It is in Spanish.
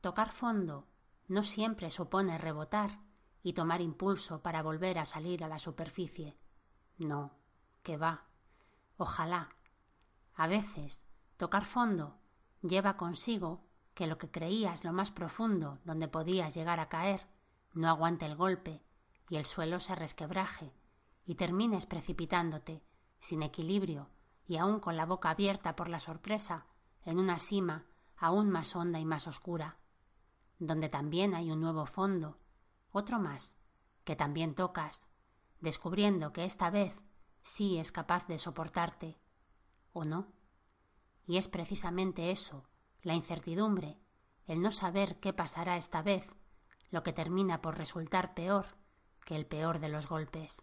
Tocar fondo no siempre supone rebotar y tomar impulso para volver a salir a la superficie. No, que va. Ojalá. A veces, tocar fondo lleva consigo que lo que creías lo más profundo donde podías llegar a caer no aguante el golpe y el suelo se resquebraje y termines precipitándote, sin equilibrio y aún con la boca abierta por la sorpresa, en una sima aún más honda y más oscura, donde también hay un nuevo fondo, otro más, que también tocas, descubriendo que esta vez sí es capaz de soportarte, o no. Y es precisamente eso, la incertidumbre, el no saber qué pasará esta vez, lo que termina por resultar peor que el peor de los golpes.